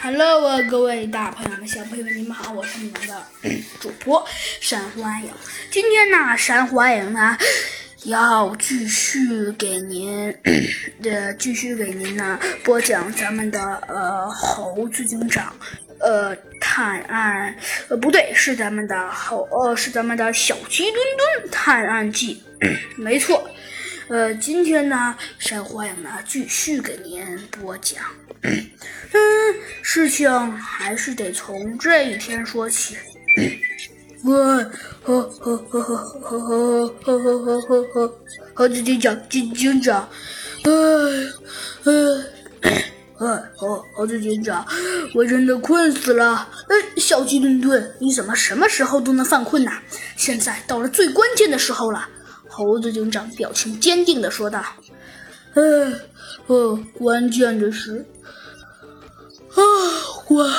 Hello 啊，各位大朋友们、小朋友们，你们好，我是你们的主播珊瑚暗影。今天呢，珊瑚暗影呢要继续给您呃继续给您呢播讲咱们的呃猴子警长呃探案呃不对，是咱们的猴呃是咱们的小鸡墩墩探案记，没错。呃，今天呢，珊瑚暗影呢继续给您播讲。嗯，事情还是得从这一天说起。喂，呵呵呵呵呵呵呵呵呵呵呵，猴子警长，警警长，哎，哎，哎，猴猴子警长，我真的困死了。哎，小鸡墩墩，你怎么什么时候都能犯困呢？现在到了最关键的时候了。猴子警长表情坚定地说道：“哎，呃，关键的是，啊，关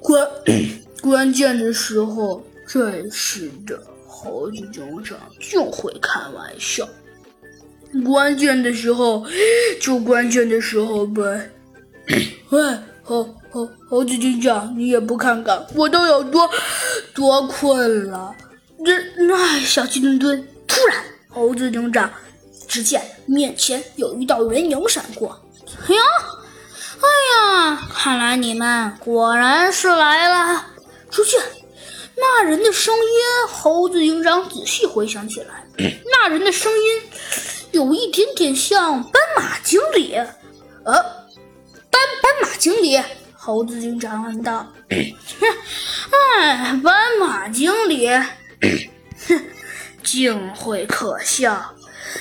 关 关键的时候，真是的，猴子警长就会开玩笑。关键的时候，就关键的时候呗。喂，猴猴猴子警长，你也不看看我都有多多困了。这那小鸡墩墩。”突然，猴子警长只见面前有一道人影闪过。哎呀，哎呀，看来你们果然是来了。出去那人的声音，猴子警长仔细回想起来，那人的声音有一点点像斑马经理。呃，斑斑马经理，猴子警长问道。哎，斑马经理，哼。竟会可笑，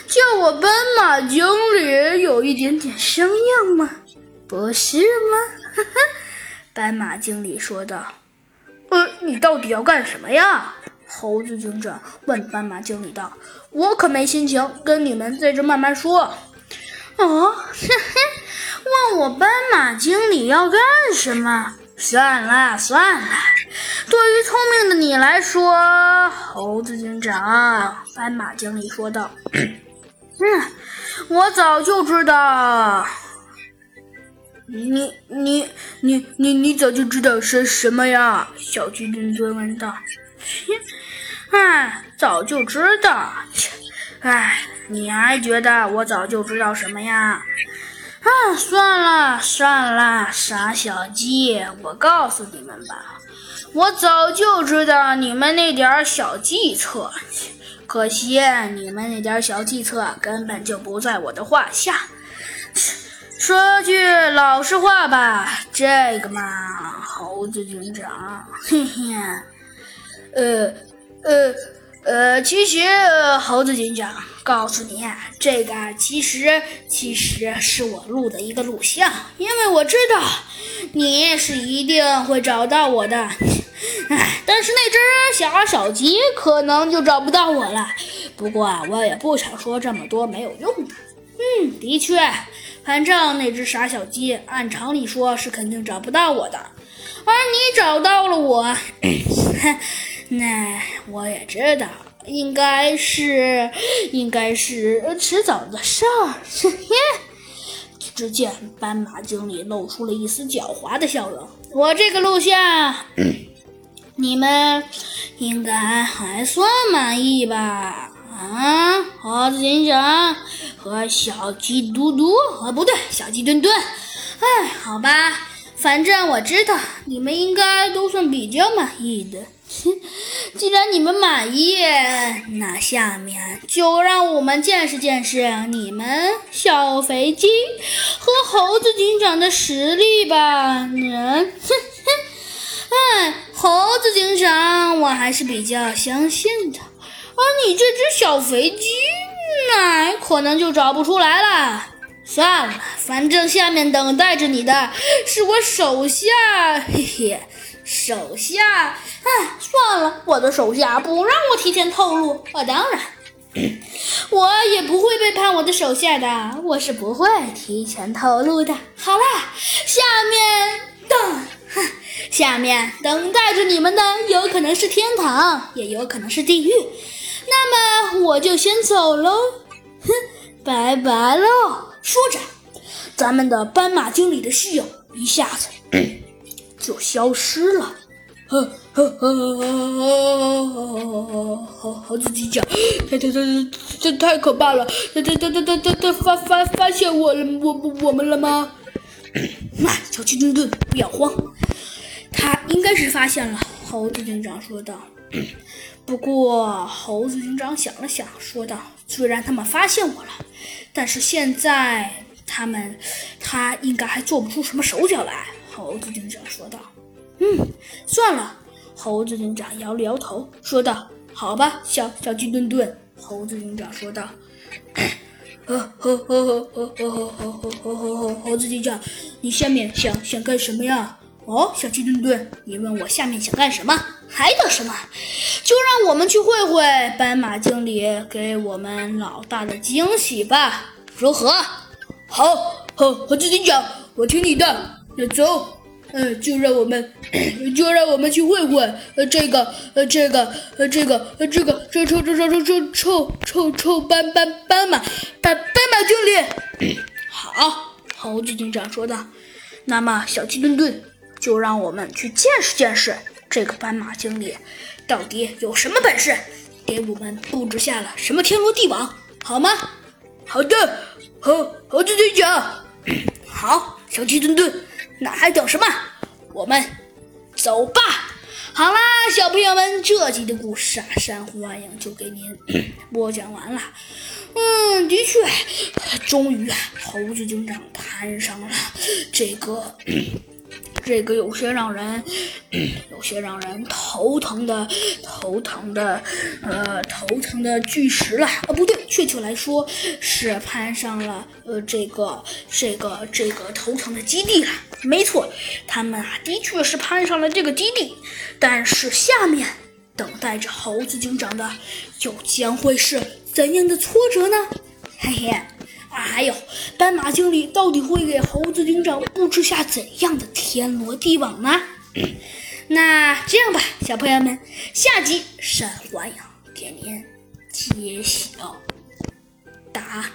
叫我斑马经理有一点点生硬吗？不是吗？斑马经理说道。呃，你到底要干什么呀？猴子警长问斑马经理道。我可没心情跟你们在这慢慢说。哦，嘿嘿，问我斑马经理要干什么？算了算了。对于聪明的你来说，猴子警长，斑马经理说道：“ 嗯，我早就知道。你你你你你早就知道是什么呀？”小鸡墩墩问道。“哎，早就知道。哎，你还觉得我早就知道什么呀？”啊，算了算了，傻小鸡，我告诉你们吧。我早就知道你们那点小计策，可惜你们那点小计策根本就不在我的话下。说句老实话吧，这个嘛，猴子警长，嘿嘿，呃呃呃，其实猴子警长告诉你，这个其实其实是我录的一个录像，因为我知道你是一定会找到我的。唉，但是那只小小鸡可能就找不到我了。不过啊，我也不想说这么多没有用的。嗯，的确，反正那只傻小鸡按常理说是肯定找不到我的，而你找到了我，那我也知道应该是应该是迟早的事儿。只见斑马经理露出了一丝狡猾的笑容。我这个录像。你们应该还算满意吧？啊，猴子警长和小鸡嘟嘟，啊，不对，小鸡墩墩。哎，好吧，反正我知道你们应该都算比较满意的。既然你们满意，那下面就让我们见识见识你们小肥鸡和猴子警长的实力吧。嗯，哼哼。哎，猴子警长，我还是比较相信的。而你这只小肥鸡，那可能就找不出来了。算了，反正下面等待着你的是我手下，嘿嘿，手下。哎，算了，我的手下不让我提前透露。啊，当然，我也不会背叛我的手下的，我是不会提前透露的。好了，下面等。哼，下面等待着你们的有可能是天堂，也有可能是地狱。那么我就先走喽，哼，拜拜喽。说着，咱们的斑马经理的戏影一下子 就消失了。呵呵呵，猴猴子警长，这这这这太可怕了！这这这这这这发发发现我了，我我们了吗？慢，小鸡墩墩，不要慌，他应该是发现了。猴子警长说道。不过，猴子警长想了想，说道：“虽然他们发现我了，但是现在他们，他应该还做不出什么手脚来。”猴子警长说道。“嗯，算了。”猴子警长摇了摇头，说道：“好吧，小小鸡墩墩。”猴子警长说道。“呵呵呵呵呵呵呵呵呵呵呵，猴子警长，你下面想想干什么呀？”哦，小鸡墩墩，你问我下面想干什么？还等什么？就让我们去会会斑马经理给我们老大的惊喜吧，如何？好，好，猴子警长，我听你的。那走，嗯，就让我们，就让我们去会会。呃，这个，呃，这个，呃，这个，呃，这个，臭臭臭臭臭臭臭臭臭斑斑斑马，斑斑马经理。好，猴子警长说道。那么，小鸡墩墩。就让我们去见识见识这个斑马经理到底有什么本事，给我们布置下了什么天罗地网，好吗？好的，猴猴子队长，好，小鸡墩墩，那还等什么？我们走吧。好啦，小朋友们，这集的故事啊，珊瑚暗影就给您 播讲完了。嗯，的确，终于啊，猴子警长摊上了这个。这个有些让人，有些让人头疼的，头疼的，呃，头疼的巨石了啊！不对，确切来说是攀上了呃这个这个这个头疼的基地了。没错，他们啊的确是攀上了这个基地，但是下面等待着猴子警长的又将会是怎样的挫折呢？嘿嘿。啊，还有斑马经理到底会给猴子警长布置下怎样的天罗地网呢？那这样吧，小朋友们，下集山环阳给您揭晓答案。